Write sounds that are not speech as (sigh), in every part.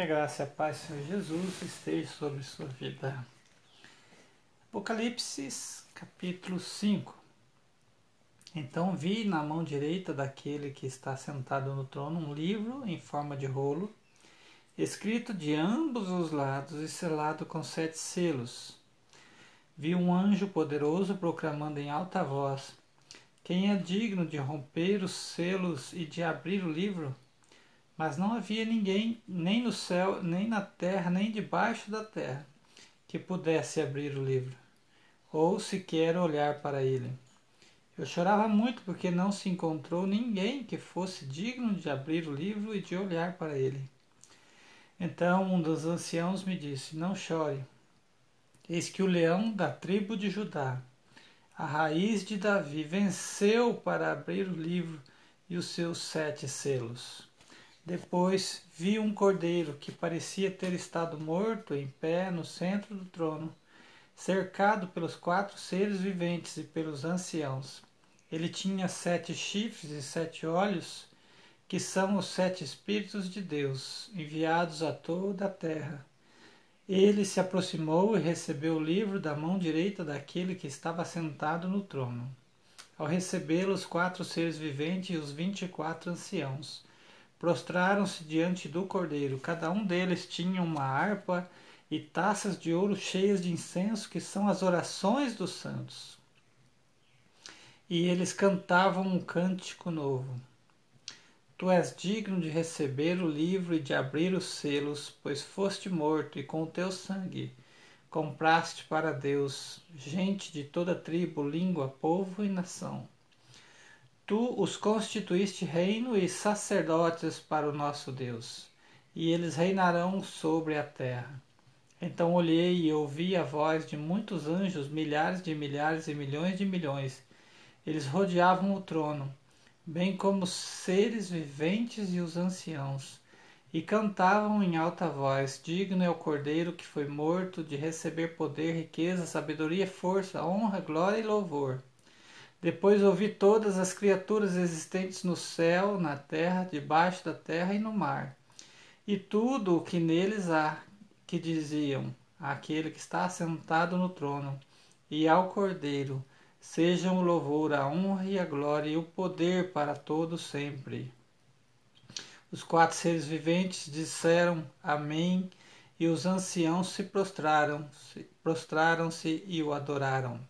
Que a graça e a paz do Senhor Jesus esteja sobre sua vida. Apocalipse, capítulo 5. Então vi na mão direita daquele que está sentado no trono um livro em forma de rolo, escrito de ambos os lados e selado com sete selos. Vi um anjo poderoso proclamando em alta voz: Quem é digno de romper os selos e de abrir o livro? Mas não havia ninguém, nem no céu, nem na terra, nem debaixo da terra, que pudesse abrir o livro, ou sequer olhar para ele. Eu chorava muito porque não se encontrou ninguém que fosse digno de abrir o livro e de olhar para ele. Então um dos anciãos me disse: Não chore. Eis que o leão da tribo de Judá, a raiz de Davi, venceu para abrir o livro e os seus sete selos. Depois vi um cordeiro que parecia ter estado morto em pé no centro do trono, cercado pelos quatro seres viventes e pelos anciãos. Ele tinha sete chifres e sete olhos, que são os sete Espíritos de Deus, enviados a toda a terra. Ele se aproximou e recebeu o livro da mão direita daquele que estava sentado no trono. Ao recebê-lo, os quatro seres viventes e os vinte e quatro anciãos prostraram-se diante do cordeiro. Cada um deles tinha uma harpa e taças de ouro cheias de incenso, que são as orações dos santos. E eles cantavam um cântico novo. Tu és digno de receber o livro e de abrir os selos, pois foste morto e com o teu sangue compraste para Deus gente de toda tribo, língua, povo e nação Tu os constituíste reino e sacerdotes para o nosso Deus, e eles reinarão sobre a terra. Então olhei e ouvi a voz de muitos anjos, milhares de milhares e milhões de milhões. Eles rodeavam o trono, bem como os seres viventes e os anciãos, e cantavam em alta voz: Digno é o Cordeiro que foi morto de receber poder, riqueza, sabedoria, força, honra, glória e louvor. Depois ouvi todas as criaturas existentes no céu, na terra, debaixo da terra e no mar, e tudo o que neles há, que diziam àquele que está sentado no trono e ao Cordeiro, sejam o louvor, a honra e a glória e o poder para todos sempre. Os quatro seres viventes disseram Amém, e os anciãos se prostraram, prostraram-se e o adoraram.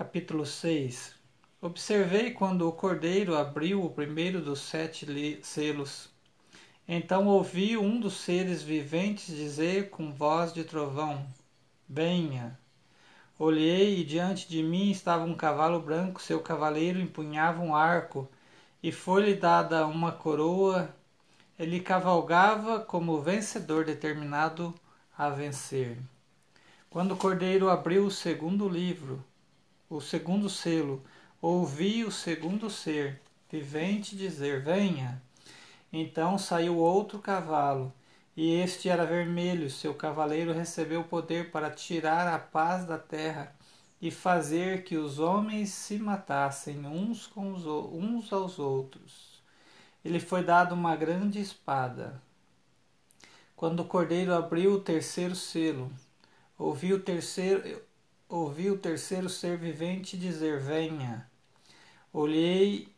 Capítulo 6 Observei quando o cordeiro abriu o primeiro dos sete selos. Então ouvi um dos seres viventes dizer com voz de trovão: Venha. Olhei e diante de mim estava um cavalo branco, seu cavaleiro empunhava um arco, e foi-lhe dada uma coroa. Ele cavalgava como vencedor determinado a vencer. Quando o cordeiro abriu o segundo livro, o segundo selo, ouvi o segundo ser vivente dizer: Venha. Então saiu outro cavalo, e este era vermelho. Seu cavaleiro recebeu poder para tirar a paz da terra e fazer que os homens se matassem uns, com os, uns aos outros. Ele foi dado uma grande espada. Quando o cordeiro abriu o terceiro selo, ouvi o terceiro ouvi o terceiro ser vivente dizer: Venha. Olhei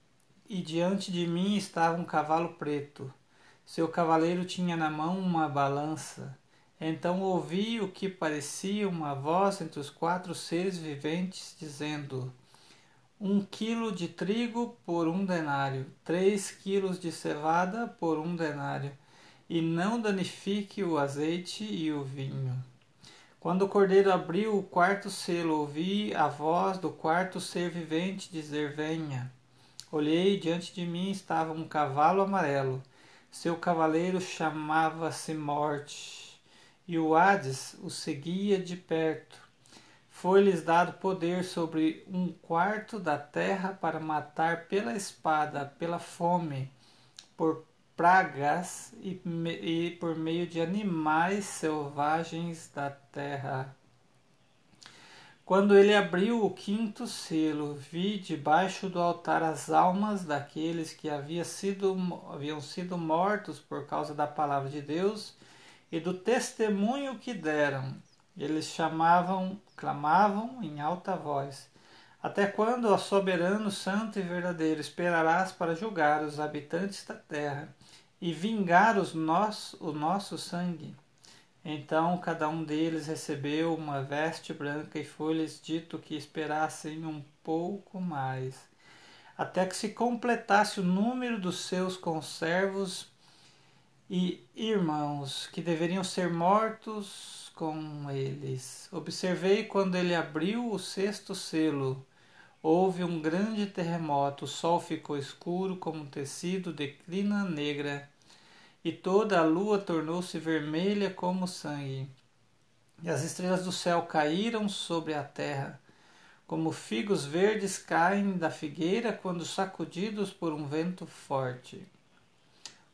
e diante de mim estava um cavalo preto. Seu cavaleiro tinha na mão uma balança. Então ouvi o que parecia uma voz entre os quatro seres viventes dizendo: Um quilo de trigo por um denário, três quilos de cevada por um denário, e não danifique o azeite e o vinho. Quando o cordeiro abriu o quarto selo, ouvi a voz do quarto ser vivente dizer: Venha. Olhei, diante de mim estava um cavalo amarelo. Seu cavaleiro chamava-se Morte, e o Hades o seguia de perto. Foi-lhes dado poder sobre um quarto da terra para matar pela espada, pela fome, por pragas e, e por meio de animais selvagens da terra. Quando ele abriu o quinto selo, vi debaixo do altar as almas daqueles que havia sido, haviam sido mortos por causa da palavra de Deus e do testemunho que deram. Eles chamavam, clamavam em alta voz: Até quando, ó soberano, santo e verdadeiro, esperarás para julgar os habitantes da terra e vingar os nosso, o nosso sangue? Então cada um deles recebeu uma veste branca e foi-lhes dito que esperassem um pouco mais, até que se completasse o número dos seus conservos e irmãos, que deveriam ser mortos com eles. Observei quando ele abriu o sexto selo. Houve um grande terremoto, o sol ficou escuro como um tecido de crina negra e toda a lua tornou-se vermelha como sangue. E as estrelas do céu caíram sobre a terra, como figos verdes caem da figueira quando sacudidos por um vento forte.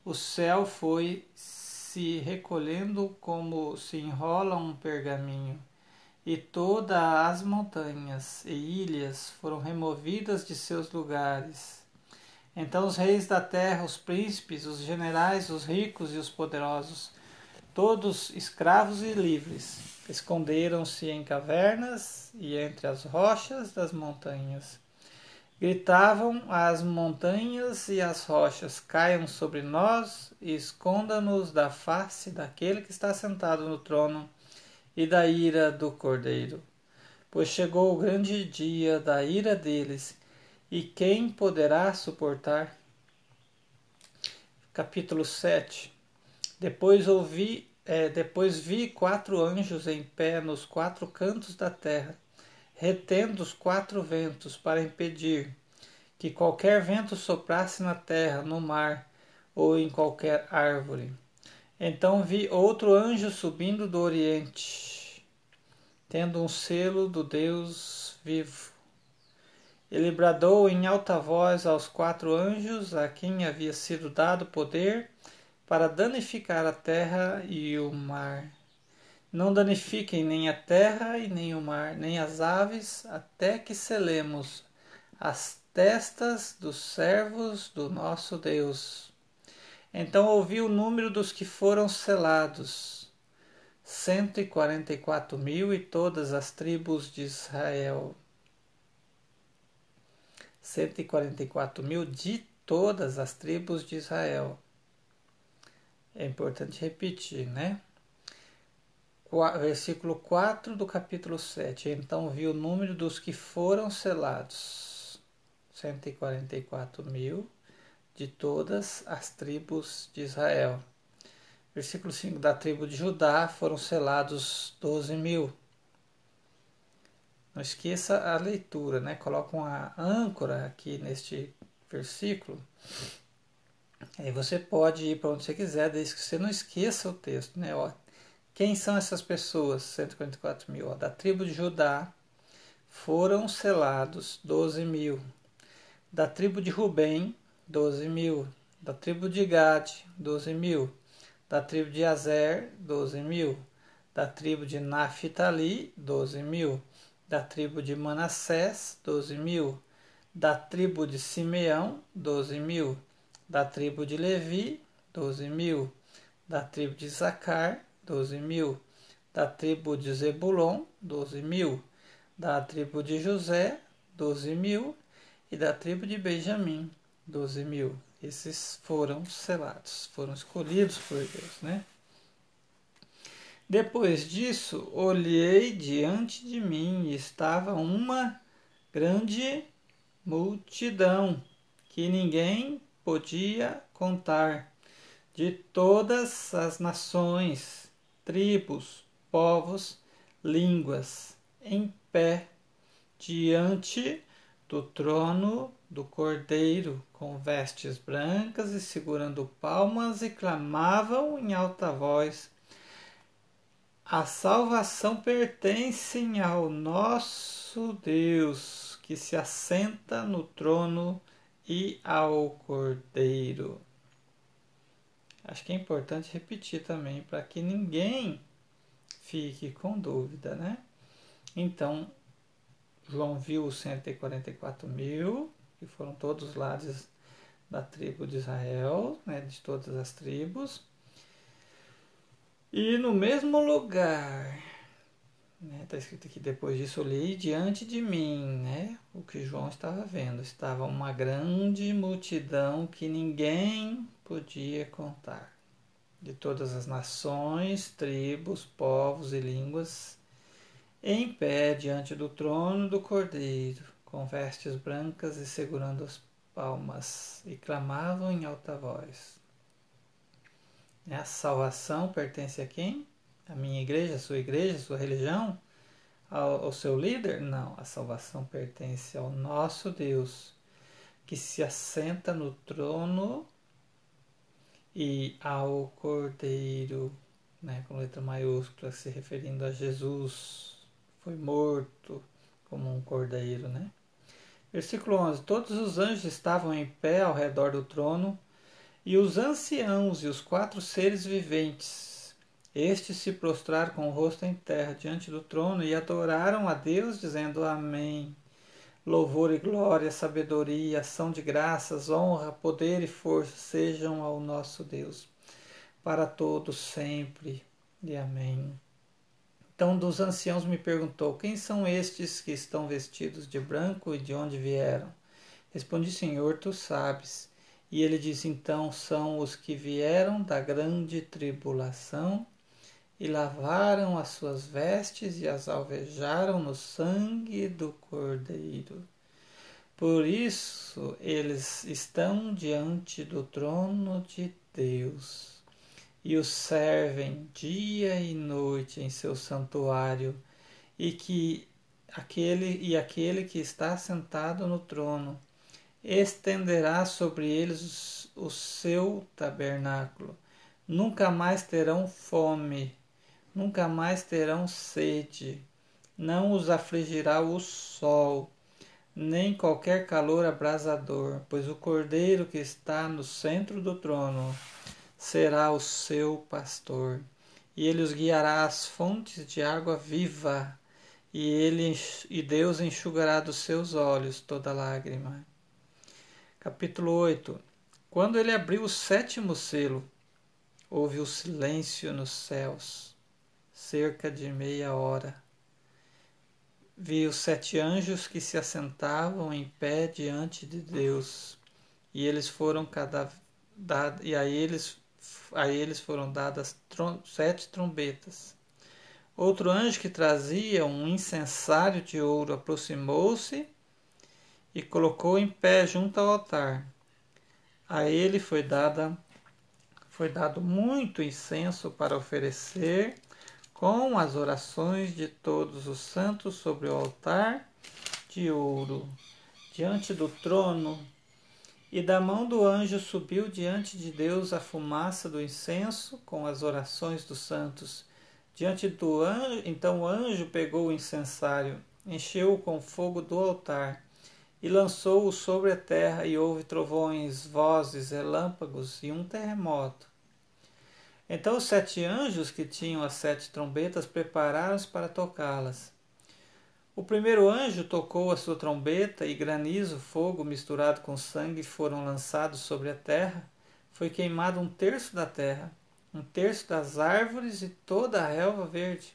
O céu foi se recolhendo como se enrola um pergaminho, e todas as montanhas e ilhas foram removidas de seus lugares então os reis da terra, os príncipes, os generais, os ricos e os poderosos, todos escravos e livres, esconderam-se em cavernas e entre as rochas das montanhas. Gritavam às montanhas e às rochas: Caiam sobre nós e esconda-nos da face daquele que está sentado no trono e da ira do cordeiro. Pois chegou o grande dia da ira deles e quem poderá suportar? Capítulo 7 Depois ouvi, é, depois vi quatro anjos em pé nos quatro cantos da terra, retendo os quatro ventos para impedir que qualquer vento soprasse na terra, no mar ou em qualquer árvore. Então vi outro anjo subindo do oriente, tendo um selo do Deus vivo ele bradou em alta voz aos quatro anjos a quem havia sido dado poder para danificar a terra e o mar. Não danifiquem nem a terra e nem o mar, nem as aves, até que selemos as testas dos servos do nosso Deus. Então ouvi o número dos que foram selados, cento e quarenta e quatro mil e todas as tribos de Israel. 144 mil de todas as tribos de Israel. É importante repetir, né? Versículo 4 do capítulo 7. Então viu o número dos que foram selados: 144 mil de todas as tribos de Israel. Versículo 5: Da tribo de Judá foram selados 12 mil. Não esqueça a leitura, né? Coloca uma âncora aqui neste versículo. Aí você pode ir para onde você quiser, desde que você não esqueça o texto, né? Ó, quem são essas pessoas? 144 mil. Ó, da tribo de Judá foram selados 12 mil. Da tribo de Rubem, 12 mil. Da tribo de Gad, 12 mil. Da tribo de Azer, 12 mil. Da tribo de Naphtali, 12 mil da tribo de Manassés, doze mil, da tribo de Simeão, doze mil, da tribo de Levi, doze mil, da tribo de Zacar, doze mil, da tribo de Zebulon, doze mil, da tribo de José, doze mil, e da tribo de Benjamim, doze mil. Esses foram selados, foram escolhidos por Deus, né? Depois disso, olhei diante de mim e estava uma grande multidão que ninguém podia contar, de todas as nações, tribos, povos, línguas, em pé diante do trono do Cordeiro, com vestes brancas e segurando palmas, e clamavam em alta voz a salvação pertence ao nosso Deus, que se assenta no trono e ao Cordeiro. Acho que é importante repetir também para que ninguém fique com dúvida, né? Então, João viu os 144 mil, que foram todos lá da tribo de Israel, né, de todas as tribos. E no mesmo lugar, Está né, tá escrito aqui, depois disso olhei diante de mim, né? O que João estava vendo. Estava uma grande multidão que ninguém podia contar. De todas as nações, tribos, povos e línguas, em pé diante do trono do Cordeiro, com vestes brancas e segurando as palmas, e clamavam em alta voz. A salvação pertence a quem? a minha igreja, a sua igreja, a sua religião, ao, ao seu líder? Não, a salvação pertence ao nosso Deus, que se assenta no trono e ao Cordeiro, né, com letra maiúscula, se referindo a Jesus, foi morto como um cordeiro, né? Versículo 11: Todos os anjos estavam em pé ao redor do trono, e os anciãos e os quatro seres viventes estes se prostraram com o rosto em terra diante do trono e adoraram a Deus, dizendo Amém. Louvor e glória, sabedoria, ação de graças, honra, poder e força sejam ao nosso Deus, para todos sempre. E amém. Então, dos anciãos me perguntou: Quem são estes que estão vestidos de branco e de onde vieram? Respondi: Senhor, tu sabes. E ele disse: Então são os que vieram da grande tribulação e lavaram as suas vestes e as alvejaram no sangue do Cordeiro. Por isso eles estão diante do trono de Deus e o servem dia e noite em seu santuário, e que aquele e aquele que está sentado no trono estenderá sobre eles o seu tabernáculo. Nunca mais terão fome nunca mais terão sede, não os afligirá o sol, nem qualquer calor abrasador, pois o Cordeiro que está no centro do trono será o seu pastor, e ele os guiará às fontes de água viva, e ele e Deus enxugará dos seus olhos toda lágrima. Capítulo 8. Quando ele abriu o sétimo selo, houve o silêncio nos céus cerca de meia hora. Vi os sete anjos que se assentavam em pé diante de Deus, e eles foram cada e a eles a eles foram dadas trom, sete trombetas. Outro anjo que trazia um incensário de ouro aproximou-se e colocou em pé junto ao altar. A ele foi dada foi dado muito incenso para oferecer com as orações de todos os santos sobre o altar de ouro, diante do trono, e da mão do anjo subiu diante de Deus a fumaça do incenso com as orações dos santos. Diante do anjo, então o anjo pegou o incensário, encheu-o com fogo do altar e lançou-o sobre a terra, e houve trovões, vozes, relâmpagos e um terremoto. Então os sete anjos que tinham as sete trombetas prepararam-se para tocá-las. O primeiro anjo tocou a sua trombeta e granizo, fogo misturado com sangue foram lançados sobre a terra. Foi queimado um terço da terra, um terço das árvores e toda a relva verde.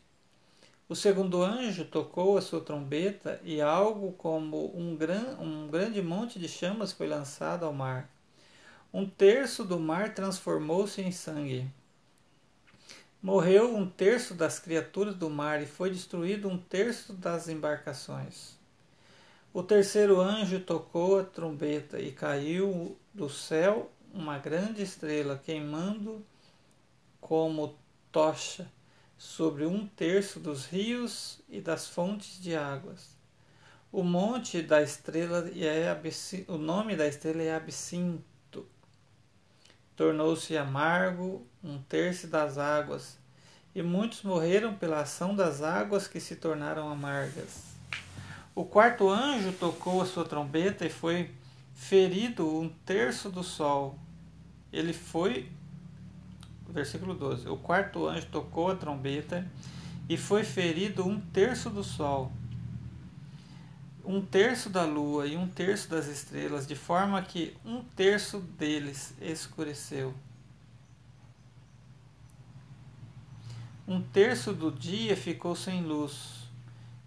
O segundo anjo tocou a sua trombeta e algo como um, gran, um grande monte de chamas foi lançado ao mar. Um terço do mar transformou-se em sangue. Morreu um terço das criaturas do mar e foi destruído um terço das embarcações. O terceiro anjo tocou a trombeta e caiu do céu uma grande estrela, queimando como tocha sobre um terço dos rios e das fontes de águas. O monte da estrela é o nome da estrela é Absinto. Tornou-se amargo um terço das águas, e muitos morreram pela ação das águas que se tornaram amargas. O quarto anjo tocou a sua trombeta e foi ferido um terço do sol. Ele foi. Versículo 12. O quarto anjo tocou a trombeta e foi ferido um terço do sol. Um terço da lua e um terço das estrelas, de forma que um terço deles escureceu. Um terço do dia ficou sem luz,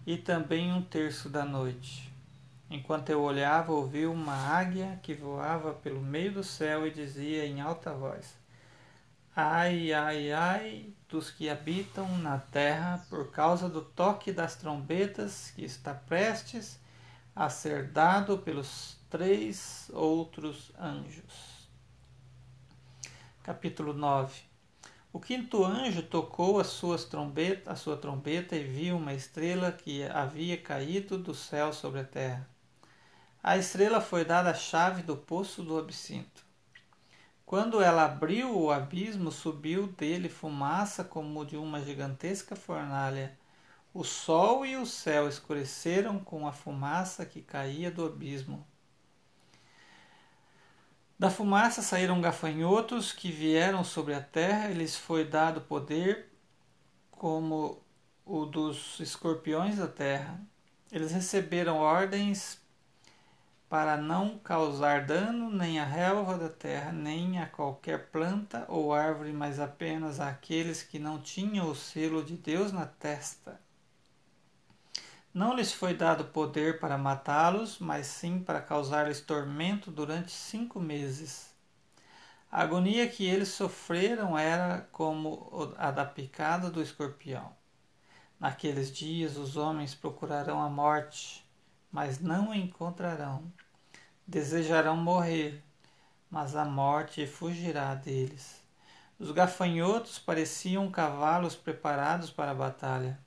e também um terço da noite. Enquanto eu olhava, ouvi uma águia que voava pelo meio do céu e dizia em alta voz: Ai, ai, ai dos que habitam na terra, por causa do toque das trombetas que está prestes a ser dado pelos três outros anjos. Capítulo 9 O quinto anjo tocou as suas trombeta, a sua trombeta e viu uma estrela que havia caído do céu sobre a terra. A estrela foi dada a chave do poço do absinto. Quando ela abriu o abismo, subiu dele fumaça como de uma gigantesca fornalha o sol e o céu escureceram com a fumaça que caía do abismo. Da fumaça saíram gafanhotos que vieram sobre a terra, lhes foi dado poder como o dos escorpiões da terra. Eles receberam ordens para não causar dano nem à relva da terra, nem a qualquer planta ou árvore, mas apenas àqueles que não tinham o selo de Deus na testa. Não lhes foi dado poder para matá-los, mas sim para causar-lhes tormento durante cinco meses. A agonia que eles sofreram era como a da picada do escorpião. Naqueles dias os homens procurarão a morte, mas não a encontrarão. Desejarão morrer, mas a morte fugirá deles. Os gafanhotos pareciam cavalos preparados para a batalha.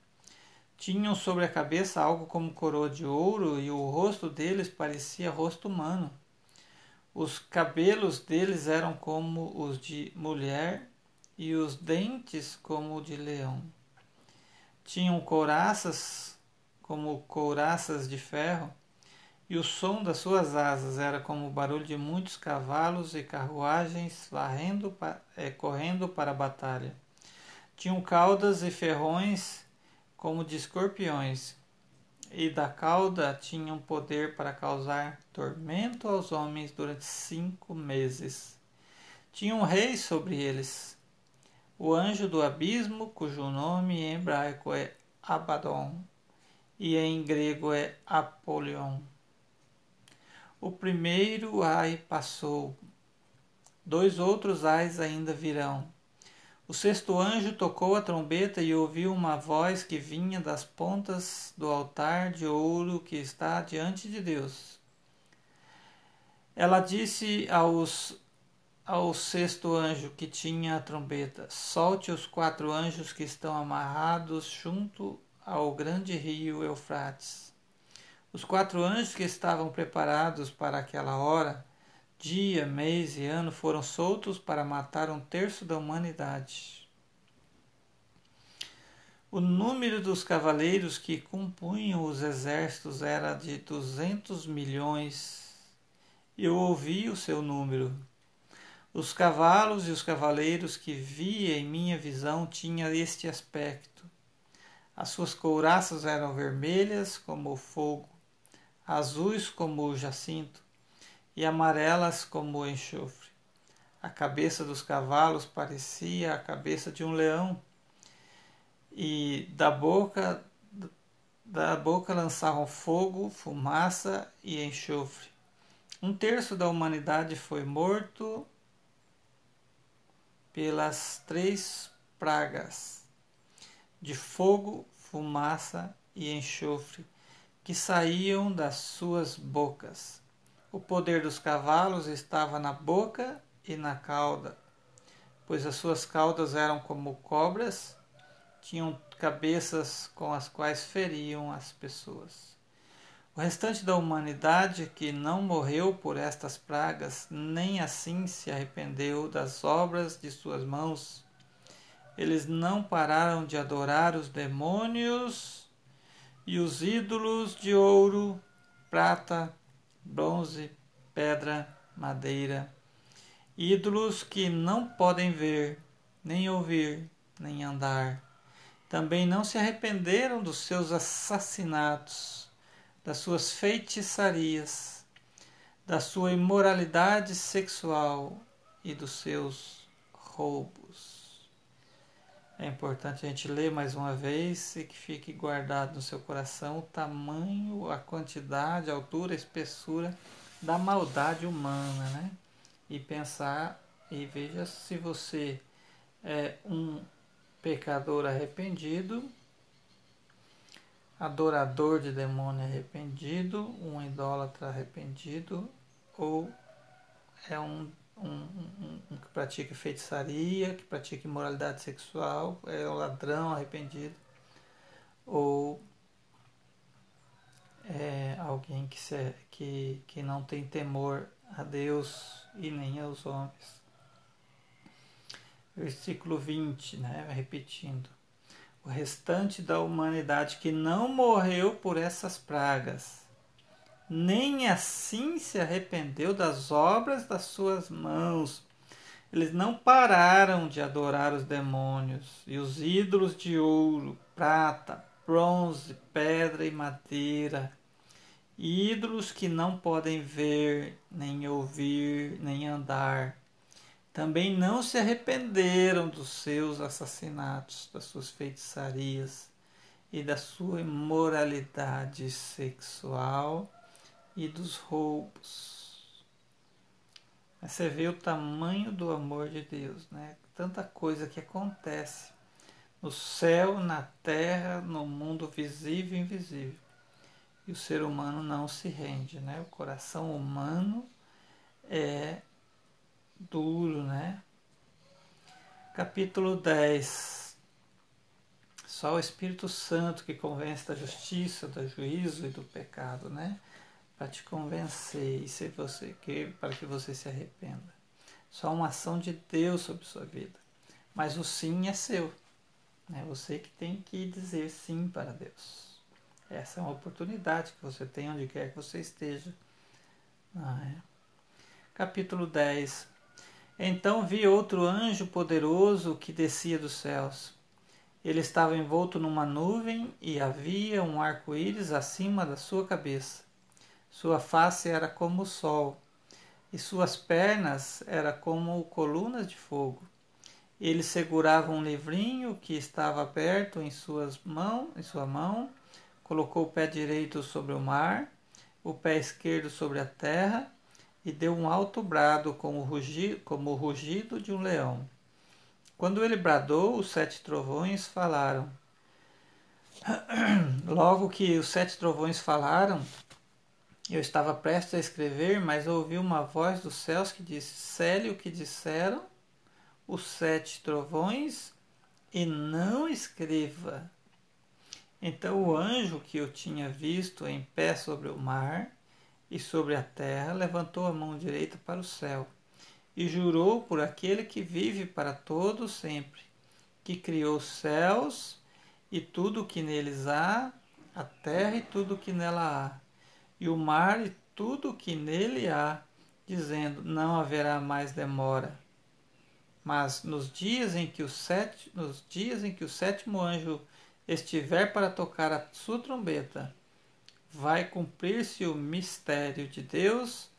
Tinham sobre a cabeça algo como coroa de ouro e o rosto deles parecia rosto humano. Os cabelos deles eram como os de mulher e os dentes como o de leão. Tinham couraças como couraças de ferro, e o som das suas asas era como o barulho de muitos cavalos e carruagens varrendo, é, correndo para a batalha. Tinham caudas e ferrões como de escorpiões, e da cauda tinham poder para causar tormento aos homens durante cinco meses. Tinha um rei sobre eles, o anjo do abismo, cujo nome em hebraico é Abaddon e em grego é Apolion. O primeiro ai passou, dois outros ais ainda virão o sexto anjo tocou a trombeta e ouviu uma voz que vinha das pontas do altar de ouro que está diante de Deus. Ela disse aos, ao sexto anjo que tinha a trombeta: Solte os quatro anjos que estão amarrados junto ao grande rio Eufrates. Os quatro anjos que estavam preparados para aquela hora dia, mês e ano foram soltos para matar um terço da humanidade. O número dos cavaleiros que compunham os exércitos era de duzentos milhões. Eu ouvi o seu número. Os cavalos e os cavaleiros que via em minha visão tinham este aspecto. As suas couraças eram vermelhas como o fogo, azuis como o jacinto, e amarelas como enxofre. A cabeça dos cavalos parecia a cabeça de um leão, e da boca da boca lançavam fogo, fumaça e enxofre. Um terço da humanidade foi morto pelas três pragas de fogo, fumaça e enxofre que saíam das suas bocas. O poder dos cavalos estava na boca e na cauda, pois as suas caudas eram como cobras, tinham cabeças com as quais feriam as pessoas. O restante da humanidade que não morreu por estas pragas, nem assim se arrependeu das obras de suas mãos. Eles não pararam de adorar os demônios e os ídolos de ouro, prata, bronze, pedra, madeira, ídolos que não podem ver, nem ouvir, nem andar. Também não se arrependeram dos seus assassinatos, das suas feitiçarias, da sua imoralidade sexual e dos seus roubos. É importante a gente ler mais uma vez e que fique guardado no seu coração o tamanho, a quantidade, a altura, a espessura da maldade humana, né? E pensar e veja se você é um pecador arrependido, adorador de demônio arrependido, um idólatra arrependido, ou é um, um, um, pratica feitiçaria, que pratica imoralidade sexual, é um ladrão arrependido, ou é alguém que, se, que, que não tem temor a Deus e nem aos homens versículo 20, né? repetindo. O restante da humanidade que não morreu por essas pragas, nem assim se arrependeu das obras das suas mãos. Eles não pararam de adorar os demônios e os ídolos de ouro, prata, bronze, pedra e madeira. Ídolos que não podem ver, nem ouvir, nem andar também não se arrependeram dos seus assassinatos, das suas feitiçarias e da sua imoralidade sexual e dos roubos. Você vê o tamanho do amor de Deus, né? Tanta coisa que acontece no céu, na terra, no mundo visível e invisível. E o ser humano não se rende, né? O coração humano é duro, né? Capítulo 10. Só o Espírito Santo que convence da justiça, do juízo e do pecado, né? Para te convencer e ser você que para que você se arrependa. Só uma ação de Deus sobre sua vida. Mas o sim é seu. É você que tem que dizer sim para Deus. Essa é uma oportunidade que você tem onde quer que você esteja. Ah, é. Capítulo 10 então vi outro anjo poderoso que descia dos céus. Ele estava envolto numa nuvem e havia um arco-íris acima da sua cabeça. Sua face era como o sol, e suas pernas eram como colunas de fogo. Ele segurava um livrinho que estava aberto em, suas mãos, em sua mão, colocou o pé direito sobre o mar, o pé esquerdo sobre a terra e deu um alto brado como, rugido, como o rugido de um leão. Quando ele bradou, os sete trovões falaram. (clears throat) Logo que os sete trovões falaram, eu estava prestes a escrever, mas ouvi uma voz dos céus que disse: Cele o que disseram os sete trovões e não escreva. Então o anjo que eu tinha visto em pé sobre o mar e sobre a terra, levantou a mão direita para o céu e jurou por aquele que vive para todo sempre, que criou os céus e tudo o que neles há, a terra e tudo o que nela há, e o mar e tudo o que nele há, dizendo: Não haverá mais demora. Mas nos dias em que o, sete, nos dias em que o sétimo anjo estiver para tocar a sua trombeta, vai cumprir-se o mistério de Deus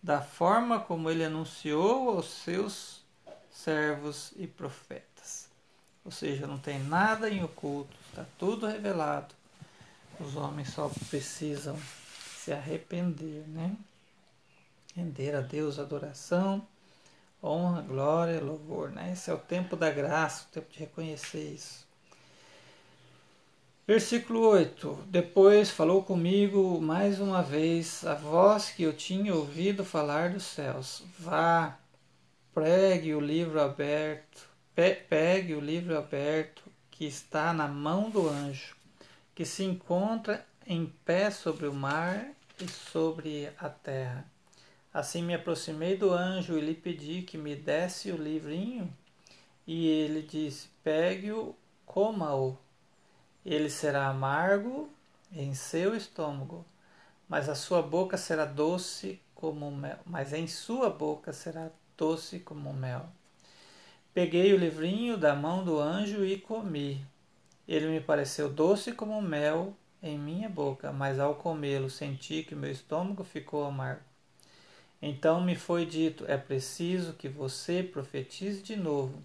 da forma como ele anunciou aos seus servos e profetas. Ou seja, não tem nada em oculto, está tudo revelado. Os homens só precisam se arrepender, né? Render a Deus adoração, honra, glória, louvor, né? Esse é o tempo da graça, o tempo de reconhecer isso. Versículo 8: Depois falou comigo mais uma vez a voz que eu tinha ouvido falar dos céus: Vá, pregue o livro aberto, pe pegue o livro aberto que está na mão do anjo, que se encontra em pé sobre o mar e sobre a terra. Assim me aproximei do anjo e lhe pedi que me desse o livrinho, e ele disse: Pegue-o, coma-o ele será amargo em seu estômago, mas a sua boca será doce como mel, mas em sua boca será doce como mel. Peguei o livrinho da mão do anjo e comi. Ele me pareceu doce como mel em minha boca, mas ao comê-lo senti que meu estômago ficou amargo. Então me foi dito: é preciso que você profetize de novo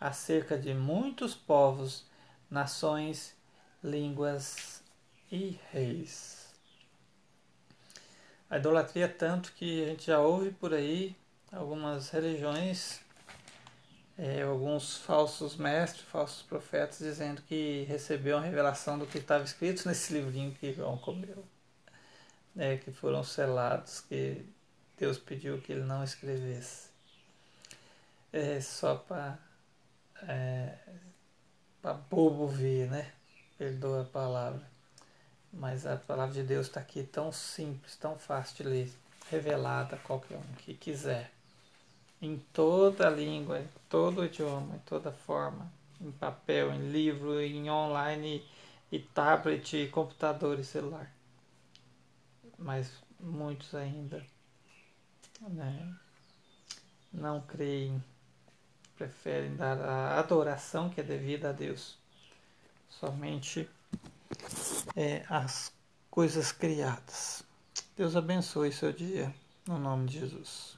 acerca de muitos povos, nações, línguas e reis. A idolatria é tanto que a gente já ouve por aí algumas religiões é, alguns falsos mestres, falsos profetas, dizendo que recebeu a revelação do que estava escrito nesse livrinho que João comeu, né, que foram selados, que Deus pediu que ele não escrevesse. É só para é, bobo ver, né? Perdoa a palavra. Mas a palavra de Deus está aqui tão simples, tão fácil de ler, revelada a qualquer um que quiser em toda língua, em todo idioma, em toda forma, em papel, em livro, em online e tablet, e computador e celular. Mas muitos ainda né, não creem, preferem dar a adoração que é devida a Deus, somente é, as coisas criadas. Deus abençoe seu dia, no nome de Jesus.